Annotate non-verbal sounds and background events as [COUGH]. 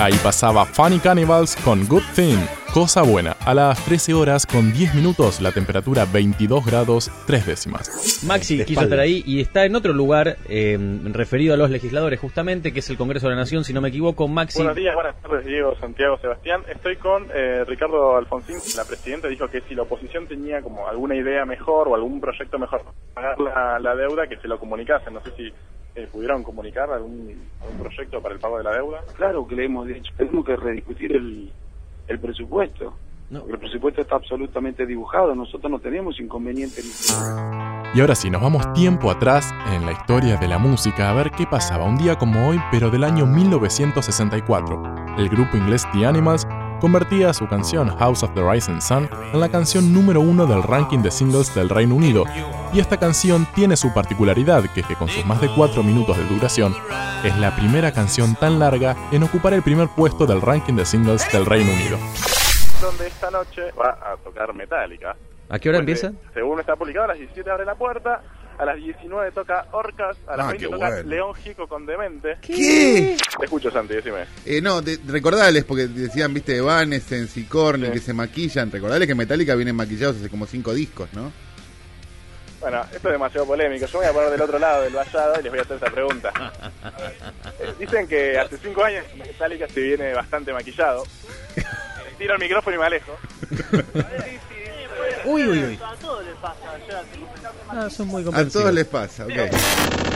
Ahí pasaba Funny Cannibals con Good Thing, cosa buena. A las 13 horas con 10 minutos, la temperatura 22 grados 3 décimas. Maxi quiso estar ahí y está en otro lugar eh, referido a los legisladores justamente, que es el Congreso de la Nación, si no me equivoco. Maxi. Buenos días, buenas tardes, Diego, Santiago, Sebastián. Estoy con eh, Ricardo Alfonsín. La presidenta dijo que si la oposición tenía como alguna idea mejor o algún proyecto mejor para pagar la, deuda, que se lo comunicasen. No sé si eh, pudieron comunicar algún, algún proyecto para el pago de la deuda. Claro que le hemos dicho, tenemos que rediscutir el, el presupuesto. El presupuesto está absolutamente dibujado, nosotros no tenemos inconveniente. Y ahora sí, nos vamos tiempo atrás en la historia de la música a ver qué pasaba un día como hoy, pero del año 1964. El grupo inglés The Animals convertía su canción House of the Rising Sun en la canción número uno del ranking de singles del Reino Unido. Y esta canción tiene su particularidad, que es que con sus más de 4 minutos de duración, es la primera canción tan larga en ocupar el primer puesto del ranking de singles del Reino Unido. Donde esta noche va a tocar Metallica. ¿A qué hora empieza? Según está publicado, a las 17 abre la puerta, a las 19 toca Orcas, a las Ah, 20 qué toca bueno. León Jico con Demente. ¿Qué? Te escucho, Santi, decime. Eh, no, de- recordales, porque decían, viste, Evanescence y Korn, Sí. que se maquillan. Recordales que Metallica vienen maquillados hace como cinco discos, ¿no? Bueno, esto es demasiado polémico. Yo me voy a poner del otro lado del vallado y les voy a hacer esta pregunta. [LAUGHS] Eh, Dicen que hace cinco años Metallica se viene bastante maquillado. [LAUGHS] Tiro el micrófono y me alejo. [LAUGHS] Uy, uy, uy. A todos les pasa, yo Ah, son muy A todos les pasa, ok.